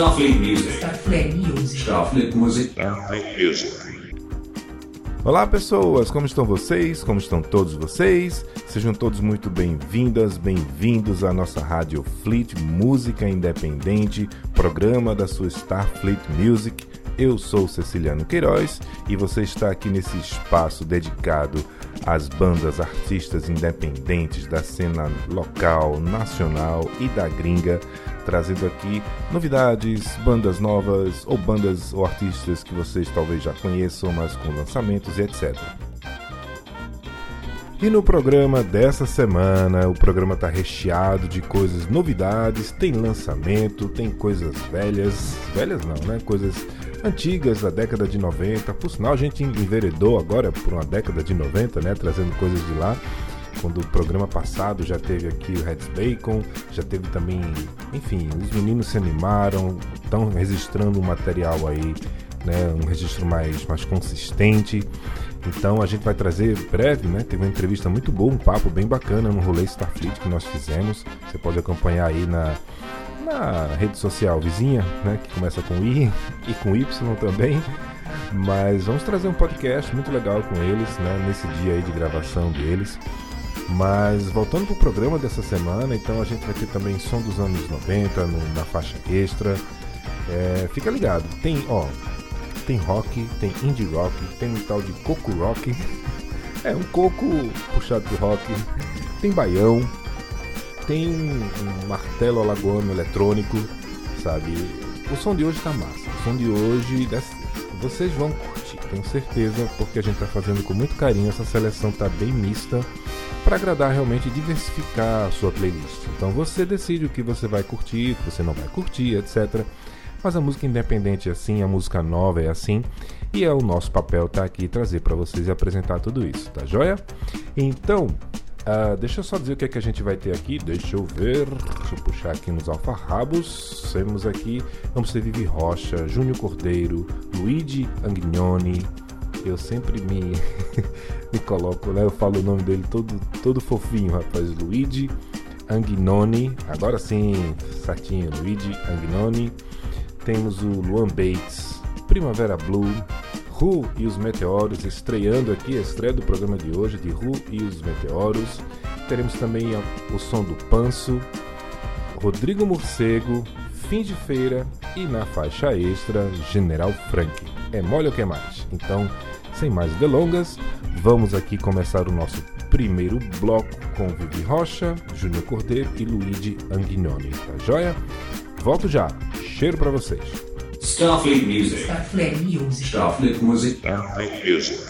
Starfleet Music. Starfleet Music. Starfleet Music. Starfleet Music. Olá pessoas, como estão vocês? Como estão todos vocês? Sejam todos muito bem-vindas, bem-vindos à nossa Rádio Fleet Música Independente, programa da sua Starfleet Music. Eu sou Ceciliano Queiroz e você está aqui nesse espaço dedicado às bandas artistas independentes da cena local, nacional e da gringa, trazendo aqui novidades, bandas novas ou bandas ou artistas que vocês talvez já conheçam, mas com lançamentos e etc. E no programa dessa semana, o programa está recheado de coisas, novidades, tem lançamento, tem coisas velhas, velhas não, né? Coisas antigas da década de 90. Por sinal, a gente enveredou agora por uma década de 90, né? Trazendo coisas de lá. Quando o programa passado já teve aqui o Reds Bacon, já teve também, enfim, os meninos se animaram, estão registrando um material aí, né? Um registro mais, mais consistente. Então a gente vai trazer breve, né? Teve uma entrevista muito boa, um papo bem bacana no rolê Starfleet que nós fizemos. Você pode acompanhar aí na, na rede social vizinha, né? Que começa com I e com Y também. Mas vamos trazer um podcast muito legal com eles, né? Nesse dia aí de gravação deles. Mas voltando pro programa dessa semana, então a gente vai ter também som dos anos 90 no, na faixa extra. É, fica ligado, tem, ó, tem rock, tem indie rock, tem um tal de coco rock. É um coco puxado pro rock. Tem baião, tem um, um martelo alagoano eletrônico, sabe? O som de hoje tá massa. O som de hoje vocês vão curtir, tenho certeza, porque a gente tá fazendo com muito carinho. Essa seleção tá bem mista para agradar realmente diversificar a sua playlist. Então você decide o que você vai curtir, o que você não vai curtir, etc. Mas a música independente é assim, a música nova é assim, e é o nosso papel estar tá aqui trazer para vocês e apresentar tudo isso, tá joia? Então, uh, deixa eu só dizer o que, é que a gente vai ter aqui, deixa eu ver, deixa eu puxar aqui nos alfarrabos, temos aqui, vamos ter Vivi Rocha, Júnior Cordeiro, Luigi Anguignoni, eu sempre me, me coloco, né? Eu falo o nome dele todo, todo fofinho, rapaz. Luigi Anguinoni. Agora sim, certinho, Luigi Anguinoni temos o Luan Bates, Primavera Blue, Ru e os Meteoros, estreando aqui a estreia do programa de hoje de Ru e os Meteoros. Teremos também o som do Panso, Rodrigo Morcego, Fim de Feira e na faixa extra General Frank. É mole ou que mais? Então, sem mais delongas, vamos aqui começar o nosso primeiro bloco com Vivi Rocha, Júnior Cordeiro e Luigi Anguinoni. Tá joia? Volto já. Cheiro para vocês. Starfleet Music. Starfleet Music. Starfleet Music. Starfleet Music.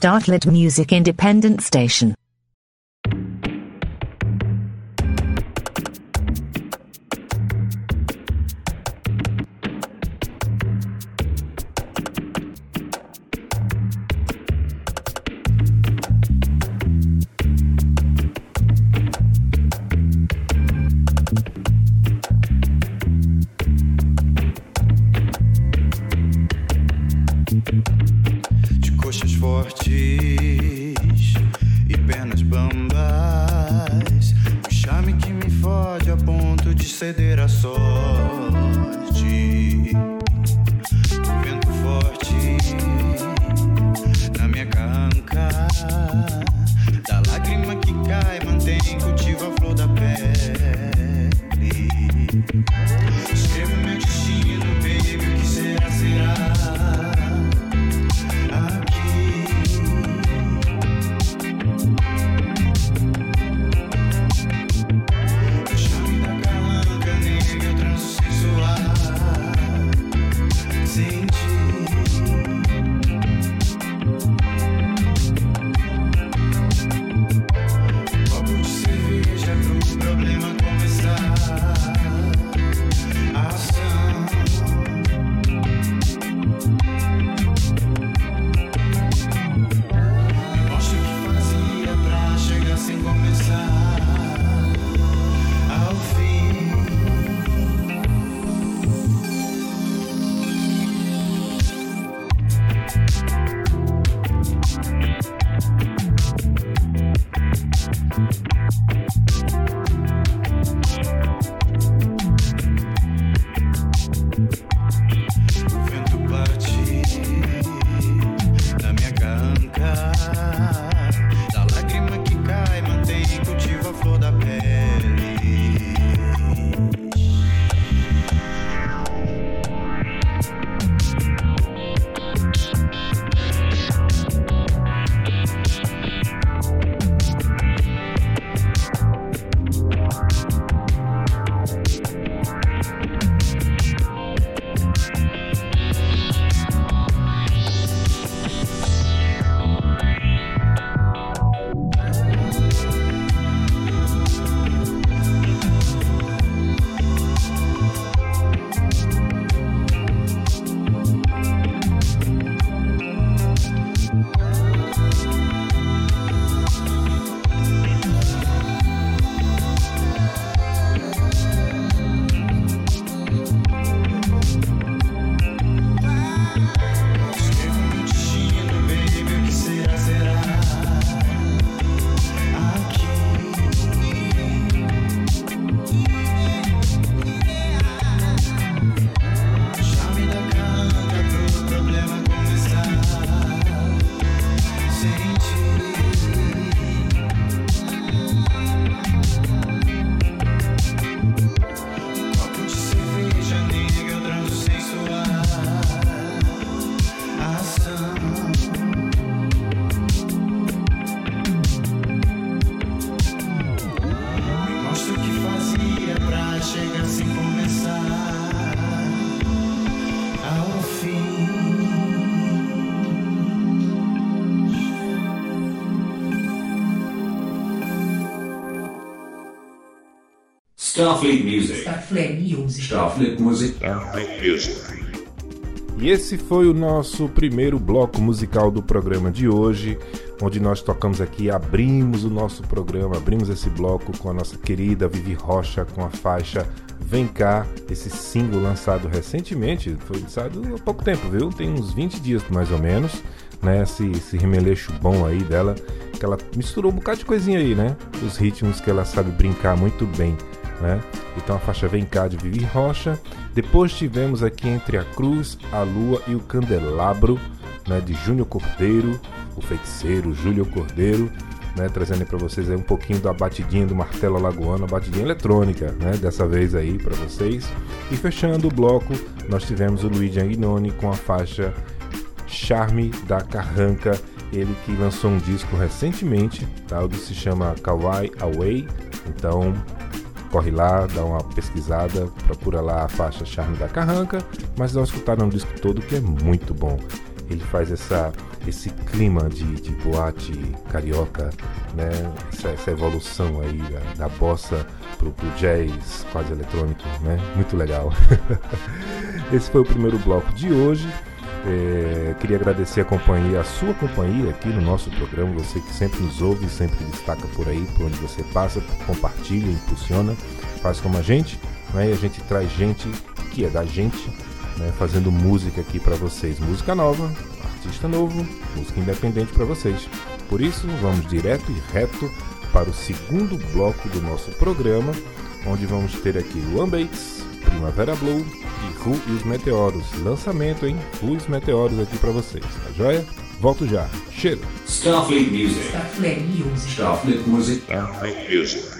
Startlet Music Independent Station. Starfleet Music. Starfleet Music. Starfleet Music. Starfleet Music. E esse foi o nosso primeiro bloco musical do programa de hoje, onde nós tocamos aqui, abrimos o nosso programa, abrimos esse bloco com a nossa querida Vivi Rocha com a faixa Vem Cá, esse single lançado recentemente, foi lançado há pouco tempo, viu? Tem uns 20 dias mais ou menos, né? Esse, esse remeleixo bom aí dela, que ela misturou um bocado de coisinha aí, né? Os ritmos que ela sabe brincar muito bem. Né? Então a faixa Vem Cá de Vivi Rocha. Depois tivemos aqui Entre a Cruz, a Lua e o Candelabro, né, de Júnior Cordeiro, o feiticeiro Júlio Cordeiro, né, trazendo para vocês aí um pouquinho da batidinha do martelo alagoano, a batidinha eletrônica, né, dessa vez aí para vocês. E fechando o bloco, nós tivemos o Luigi Aguinoni com a faixa Charme da Carranca, ele que lançou um disco recentemente, tá? o disco se chama Kawaii Away, então corre lá, dá uma pesquisada, procura lá a faixa Charme da Carranca, mas uma escutada no disco todo que é muito bom. Ele faz essa, esse clima de, de boate carioca, né? essa, essa evolução aí da, da bossa pro, pro jazz quase eletrônico, né? muito legal. esse foi o primeiro bloco de hoje. É, queria agradecer a companhia, a sua companhia aqui no nosso programa, você que sempre nos ouve, sempre destaca por aí, por onde você passa, compartilha, impulsiona, faz como a gente, né? E a gente traz gente que é da gente, né? Fazendo música aqui para vocês, música nova, artista novo, música independente para vocês. Por isso, vamos direto e reto para o segundo bloco do nosso programa, onde vamos ter aqui Luan Bates, Primavera Blue e Ru e os Meteoros. Lançamento, hein? Ru e os Meteoros aqui pra vocês, tá joia? Volto já. Cheiro! Starfleet Music. Starfleet Music. Starfleet Music. Starfleet Music.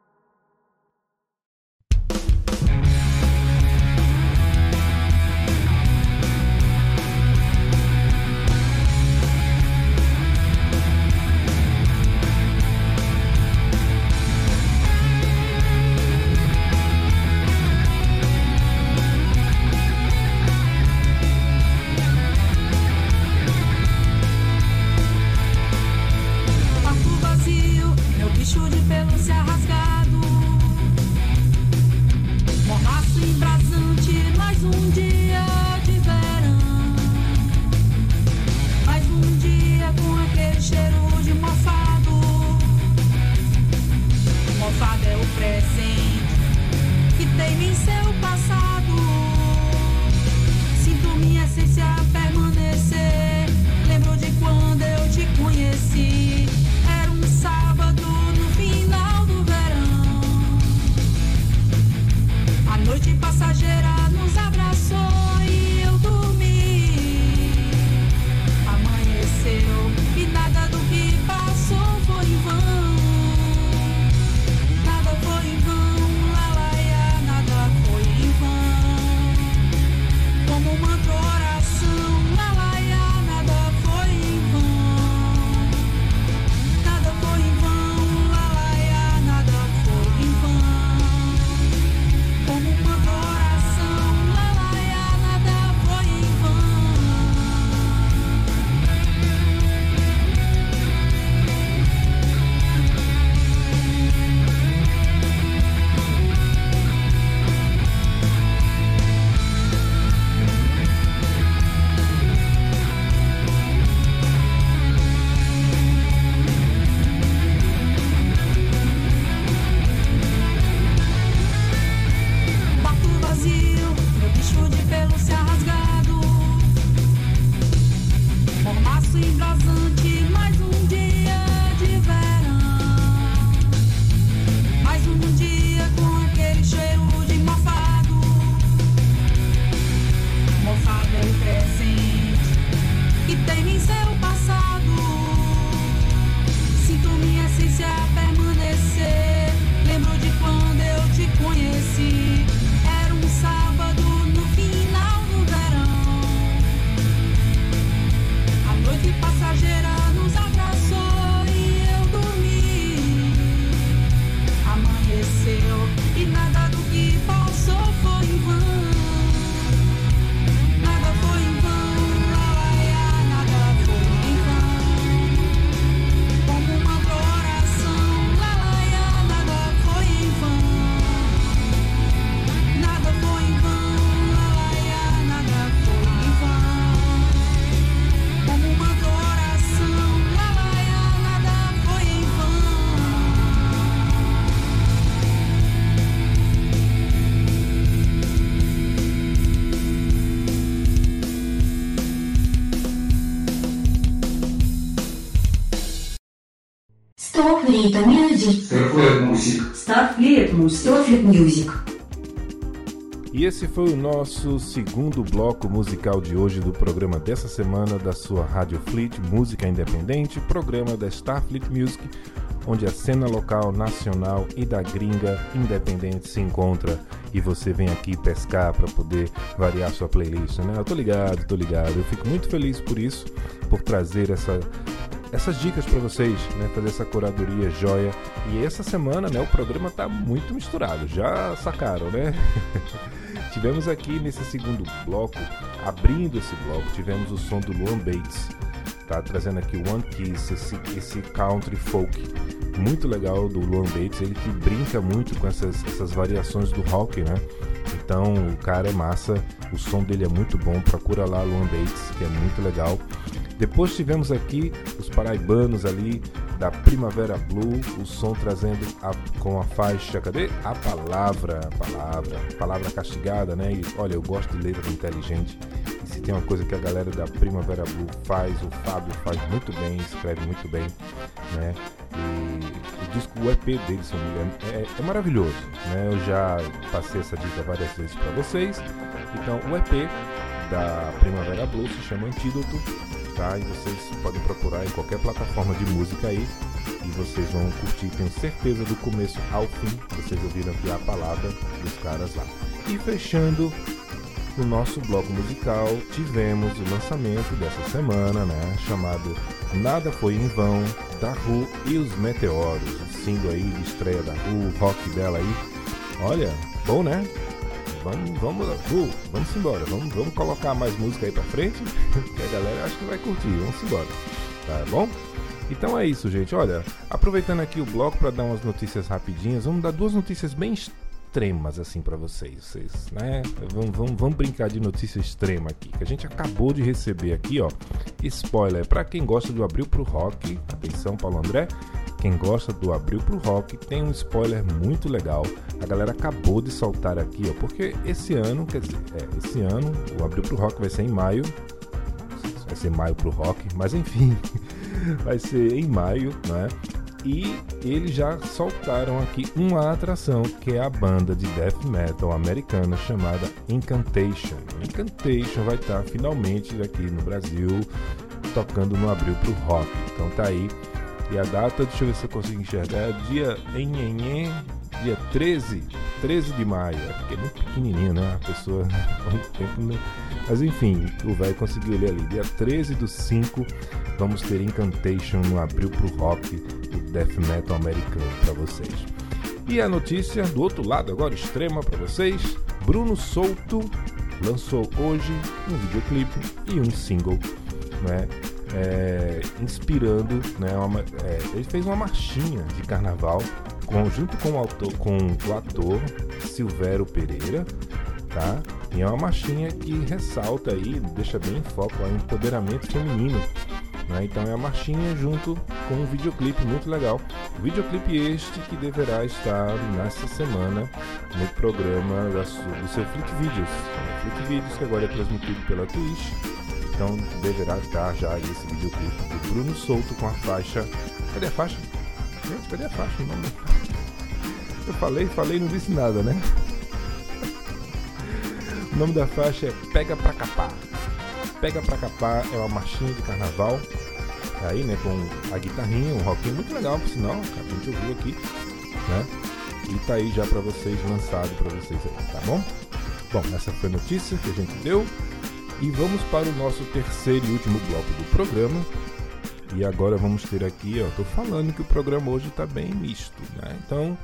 yourself and Music. E esse foi o nosso segundo bloco musical de hoje do programa dessa semana da sua Rádio Fleet Música Independente, programa da Starfleet Music, onde a cena local, nacional e da gringa independente se encontra e você vem aqui pescar para poder variar sua playlist, né? Eu tô ligado, tô ligado. Eu fico muito feliz por isso, por trazer essa essas dicas para vocês, né, fazer essa curadoria joia. E essa semana, né, o programa tá muito misturado. Já sacaram, né? tivemos aqui nesse segundo bloco, abrindo esse bloco, tivemos o som do Luan Bates, tá trazendo aqui o One Kiss, esse, esse country folk muito legal do Luan Bates, ele que brinca muito com essas, essas variações do rock, né? Então o cara é massa, o som dele é muito bom, procura lá Luan Bates, que é muito legal. Depois tivemos aqui os paraibanos ali da Primavera Blue, o som trazendo a- com a faixa, cadê? A palavra, a palavra, palavra castigada, né? E olha, eu gosto de letra inteligente. E se tem uma coisa que a galera da Primavera Blue faz, o Fábio faz muito bem, escreve muito bem, né? E o disco, o EP dele, se engano, é, é maravilhoso, né? Eu já passei essa dica várias vezes para vocês. Então, o EP da Primavera Blue se chama Antídoto, tá? E vocês podem procurar em qualquer plataforma de música aí. e vocês vão curtir, tenho certeza, do começo ao fim. Vocês ouviram aqui a palavra dos caras lá. E fechando o nosso bloco musical, tivemos o lançamento dessa semana, né? Chamado Nada Foi em Vão, da Ru e os Meteoros. O single aí de estreia da Ru, o rock dela aí. Olha, bom né? Vamos, vamos, vamos embora. Vamos, vamos colocar mais música aí pra frente, que a galera acho que vai curtir. Vamos embora. Tá bom? Então é isso, gente. Olha, aproveitando aqui o bloco para dar umas notícias rapidinhas, vamos dar duas notícias bem extremas assim para vocês, vocês, né? Vamos, vamos, vamos brincar de notícia extrema aqui, que a gente acabou de receber aqui, ó. Spoiler para quem gosta do Abril pro Rock. Atenção, Paulo André. Quem gosta do Abril pro Rock tem um spoiler muito legal. A galera acabou de soltar aqui, ó, porque esse ano, quer dizer, é, esse ano o Abril pro Rock vai ser em maio. Vai ser maio pro rock, mas enfim, vai ser em maio, né? E eles já soltaram aqui uma atração que é a banda de death metal americana chamada Incantation. Incantation vai estar finalmente aqui no Brasil tocando no Abril pro Rock. Então tá aí. E a data, deixa eu ver se eu consigo enxergar, é dia enhenhen, dia 13, 13 de maio. É porque é muito pequenininho, né? A pessoa tempo, né? Mas enfim, o velho conseguiu ler ali. Dia 13 do 5, vamos ter Incantation no Abril pro Rock, o death metal americano para vocês. E a notícia do outro lado, agora extrema para vocês: Bruno Souto lançou hoje um videoclipe e um single, né? É, inspirando, né? Uma, é, ele fez uma marchinha de carnaval com, junto com o, autor, com o ator Silvério Pereira, tá? E é uma marchinha que ressalta aí, deixa bem em foco o empoderamento feminino. Né? Então é a marchinha junto com um videoclipe muito legal. Videoclipe este que deverá estar nessa semana no programa da, do seu Flick Videos. Flick Videos que agora é transmitido pela Twitch. Então deverá estar já esse videoclipe do Bruno Souto com a faixa. Cadê a faixa? Gente, cadê a faixa? Não... Eu falei, falei não disse nada, né? O nome da faixa é Pega Pra Capar. Pega Pra Capar é uma marchinha de carnaval. Aí, né, com a guitarrinha, um rockinho muito legal, por sinal, a gente ouviu aqui, né? E tá aí já pra vocês, lançado pra vocês aí, tá bom? Bom, essa foi a notícia que a gente deu. E vamos para o nosso terceiro e último bloco do programa. E agora vamos ter aqui, ó, tô falando que o programa hoje tá bem misto, né? Então,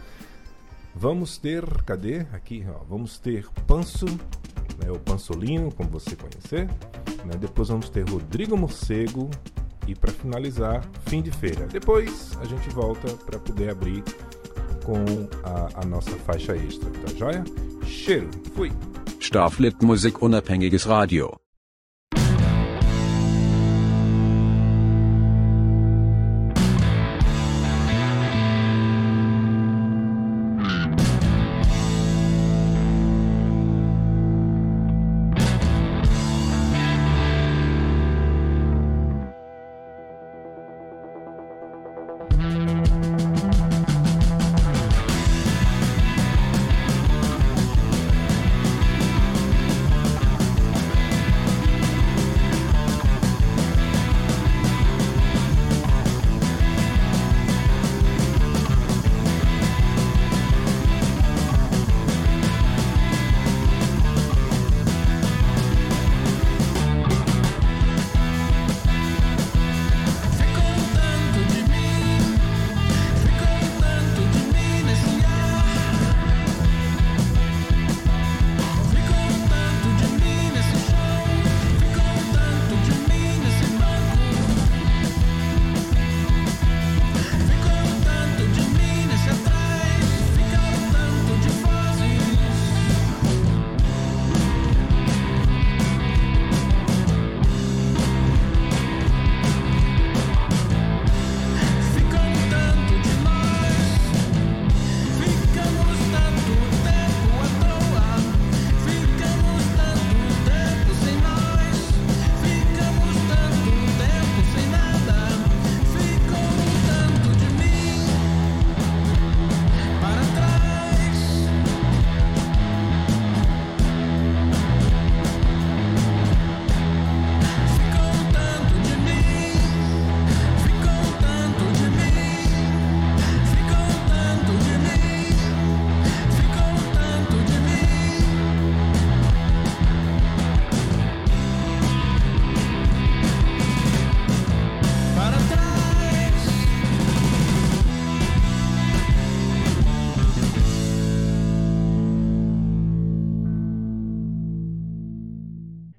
vamos ter, cadê? Aqui, ó, vamos ter Panso, né, o Pansolino, como você conhecer. Né? Depois vamos ter Rodrigo Morcego e para finalizar, fim de feira. Depois a gente volta para poder abrir com a, a nossa faixa extra, tá joia? Cheiro, fui! Starflit Musik unabhängiges Radio.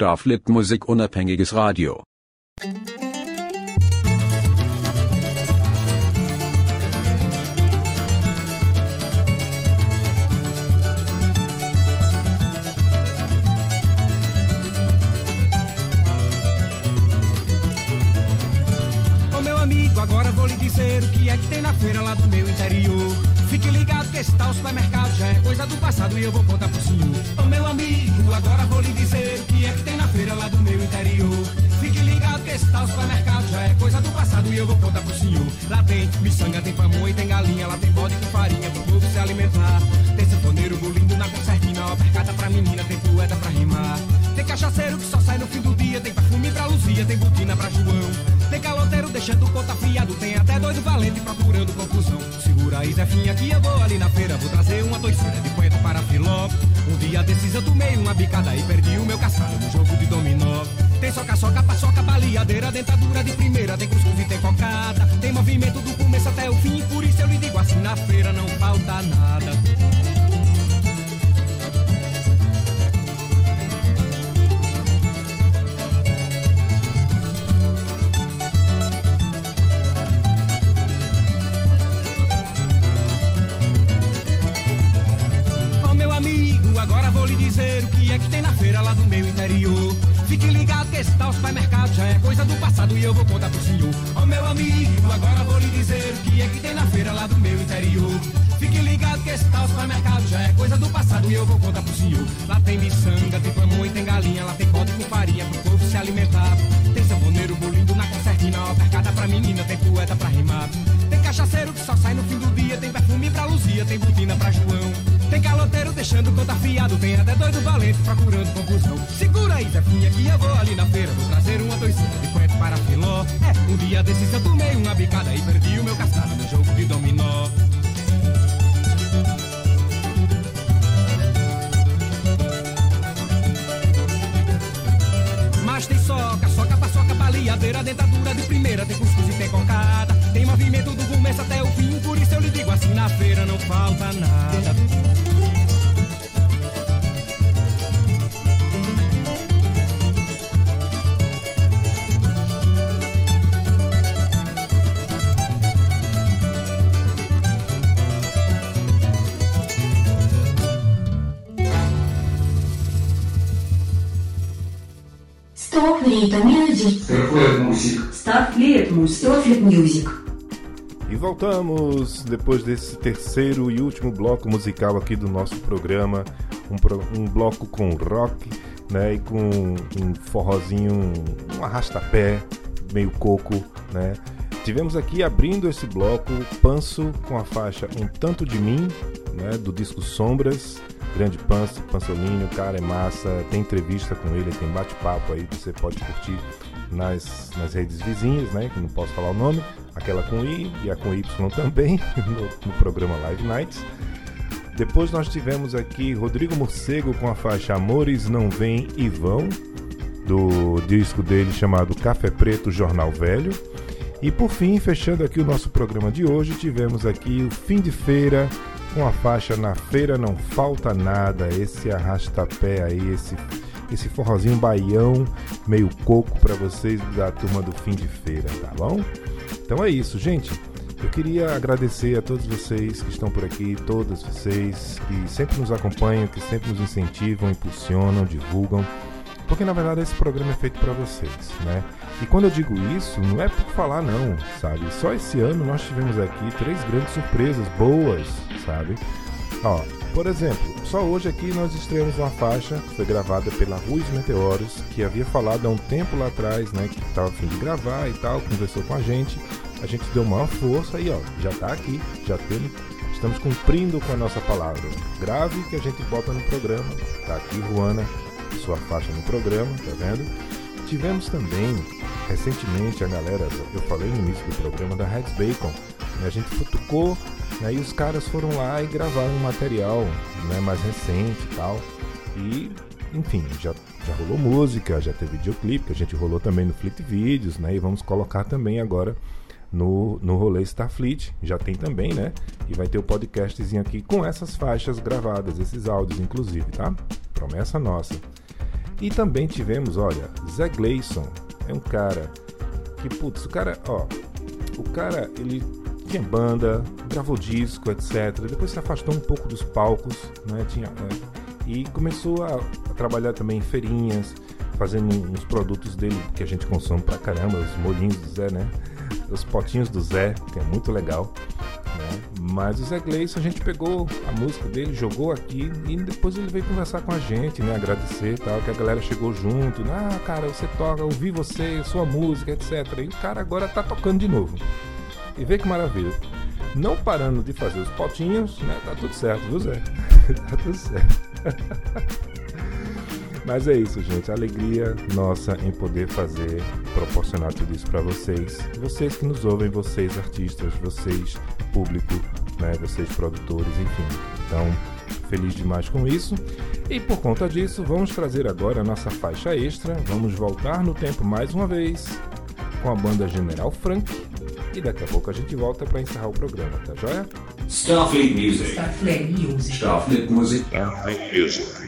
Starflit Musik unabhängiges Radio. Ô meu amigo, agora vou lhe dizer o que é que tem na feira lá do meu interior. Fique ligado que esse tal supermercado já é coisa do passado e eu vou contar pro senhor. Ô meu amigo, agora vou lhe dizer o que é que tem na feira lá do meu interior. Fique ligado que esse tal supermercado já é coisa do passado e eu vou contar pro senhor. Lá tem miçanga, tem pamonha, tem galinha, lá tem bode com farinha pro povo se alimentar. Sanfoneiro bolindo na concertina, ó, percata pra menina, tem poeta pra rimar. Tem cachaceiro que só sai no fim do dia, tem perfume pra Luzia, tem botina pra João. Tem caloteiro deixando conta fiado, tem até doido valente procurando conclusão. Segura aí, Zefinha, que eu vou ali na feira, vou trazer uma toiceira de poeta para filó. Um dia desses eu tomei uma bicada e perdi o meu cascalho no jogo de dominó. Tem soca, soca, paçoca, baleadeira, dentadura de primeira, tem cuscuz e tem cocada. Tem movimento do começo até o fim, por isso eu lhe digo assim, na feira não falta nada. Lá do meu interior. Fique ligado que esse tal supermercado já é coisa do passado e eu vou contar pro senhor. Ó meu amigo, agora vou lhe dizer o que é que tem na feira lá do meu interior. Fique ligado que esse tal supermercado já é coisa do passado e eu vou contar pro senhor. Lá tem miçanga, tem pamonha, tem galinha, lá tem bode com farinha pro povo se alimentar. Tem sanfoneiro bolindo na concertina, ó, percada pra menina, tem poeta pra rimar. Tem só sai no fim do dia, tem perfume pra Luzia, tem botina pra João. Tem caloteiro deixando conta fiado, tem até doido valente procurando conclusão. Segura aí, Zefinha, que eu vou ali na feira, vou trazer uma toicinha de poeta para filó. É, um dia desses eu tomei uma bicada e perdi o meu cascalho no jogo de dominó. Mas tem soca, soca, paçoca, baleadeira, dentadura de primeira, tem cuscuz e tem cocada. Tem movimento do começo até o fim, por isso eu lhe digo assim, na feira não falta nada. Starfleet Music. Starfleet Music. Starfleet Music. E voltamos depois desse terceiro e último bloco musical aqui do nosso programa, um, pro- um bloco com rock, né, e com um forrozinho, um arrastapé, meio coco, né. Tivemos aqui abrindo esse bloco Panso com a faixa Um Tanto de Mim, né, do disco Sombras, grande Panso, Pansolinho, o cara é massa, tem entrevista com ele, tem bate-papo aí que você pode curtir nas, nas redes vizinhas, né? Que não posso falar o nome, aquela com I e a com Y também, no, no programa Live Nights. Depois nós tivemos aqui Rodrigo Morcego com a faixa Amores Não Vêm e Vão, do disco dele chamado Café Preto Jornal Velho. E por fim, fechando aqui o nosso programa de hoje, tivemos aqui o fim de feira com a faixa Na Feira Não Falta Nada, esse arrastapé aí, esse, esse forrozinho baião, meio coco para vocês da turma do fim de feira, tá bom? Então é isso, gente. Eu queria agradecer a todos vocês que estão por aqui, todas vocês que sempre nos acompanham, que sempre nos incentivam, impulsionam, divulgam, porque na verdade esse programa é feito para vocês, né? E quando eu digo isso, não é por falar não, sabe? Só esse ano nós tivemos aqui três grandes surpresas boas, sabe? Ó, por exemplo, só hoje aqui nós estreamos uma faixa que foi gravada pela Ruiz Meteoros, que havia falado há um tempo lá atrás, né, que estava a fim de gravar e tal, conversou com a gente, a gente deu maior força e ó, já tá aqui, já temos, estamos cumprindo com a nossa palavra. Grave que a gente bota no programa, tá aqui Ruana, sua faixa no programa, tá vendo? Tivemos também recentemente a galera, eu falei no início do programa da Reds Bacon, né, a gente futucou né, e os caras foram lá e gravaram um material né, mais recente e tal. E, enfim, já, já rolou música, já teve videoclipe, que a gente rolou também no Fleet Videos, né? E vamos colocar também agora no, no rolê Starfleet, já tem também, né? E vai ter o podcastzinho aqui com essas faixas gravadas, esses áudios inclusive, tá? Promessa nossa. E também tivemos, olha, Zé Gleison. É um cara que, putz, o cara, ó, o cara, ele tinha banda, gravou disco, etc. Depois se afastou um pouco dos palcos, né? Tinha, é, e começou a, a trabalhar também em feirinhas, fazendo uns produtos dele que a gente consome pra caramba, os molhinhos do Zé, né? Os potinhos do Zé, que é muito legal. Né? Mas o Zé Gleison, a gente pegou a música dele, jogou aqui e depois ele veio conversar com a gente, né? Agradecer tal, que a galera chegou junto. né? Ah, cara, você toca, ouvi você, sua música, etc. E o cara agora tá tocando de novo. E vê que maravilha. Não parando de fazer os potinhos, né? Tá tudo certo, viu, Zé? tá tudo certo. Mas é isso, gente. Alegria nossa em poder fazer, proporcionar tudo isso para vocês. Vocês que nos ouvem, vocês artistas, vocês público, né? Vocês produtores, enfim. Então, feliz demais com isso. E por conta disso, vamos trazer agora a nossa faixa extra. Vamos voltar no tempo mais uma vez com a banda General Frank. E daqui a pouco a gente volta para encerrar o programa, tá joia? Starfleet Music. Starfleet Music. Starfleet Music. Starfleet Music.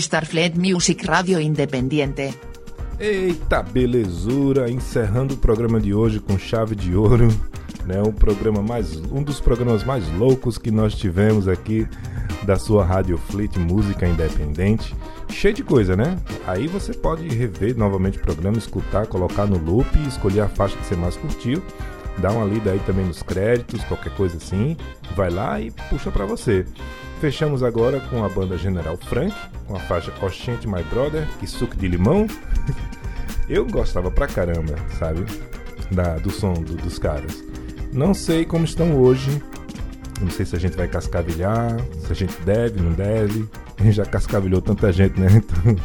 Starfleet Music Radio Independiente. Eita belezura! Encerrando o programa de hoje com chave de ouro, né? Um programa mais, um dos programas mais loucos que nós tivemos aqui da sua Rádio Fleet Música Independente. Cheio de coisa, né? Aí você pode rever novamente o programa, escutar, colocar no loop, escolher a faixa que você mais curtiu, dar uma lida aí também nos créditos, qualquer coisa assim, vai lá e puxa pra você. Fechamos agora com a banda General Frank, com a faixa Oxente My Brother e Suco de Limão. Eu gostava pra caramba, sabe? Da, do som do- dos caras. Não sei como estão hoje. Não sei se a gente vai cascavilhar, se a gente deve, não deve. A gente já cascavilhou tanta gente, né? Então,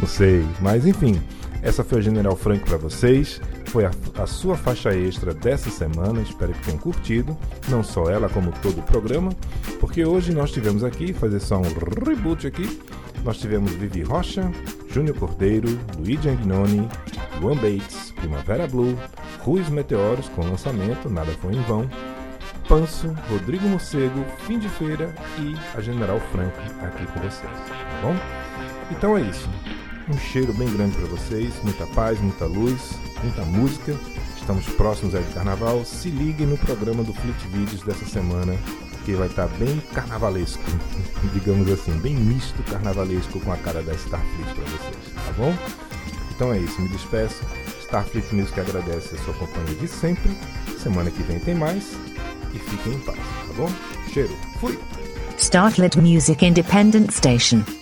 não sei. Mas enfim, essa foi a General Frank pra vocês. Foi a, a sua faixa extra dessa semana. Espero que tenham curtido. Não só ela, como todo o programa. Porque hoje nós tivemos aqui, fazer só um reboot aqui. Nós tivemos Vivi Rocha, Júnior Cordeiro, Luigi Agnoni, Luan Bates, Primavera Blue, Ruiz Meteoros com lançamento, nada foi em vão, Panso, Rodrigo Morcego, Fim de Feira e a General Frank aqui com vocês, tá bom? Então é isso. Um cheiro bem grande para vocês, muita paz, muita luz, muita música. Estamos próximos aí do carnaval. Se liguem no programa do Fleet Vídeos dessa semana, que vai estar bem carnavalesco, digamos assim, bem misto carnavalesco com a cara da Starfleet para vocês, tá bom? Então é isso, me despeço. Starfleet Music agradece a sua companhia de sempre. Semana que vem tem mais e fiquem em paz, tá bom? Cheiro, fui! Startlet Music Independent Station.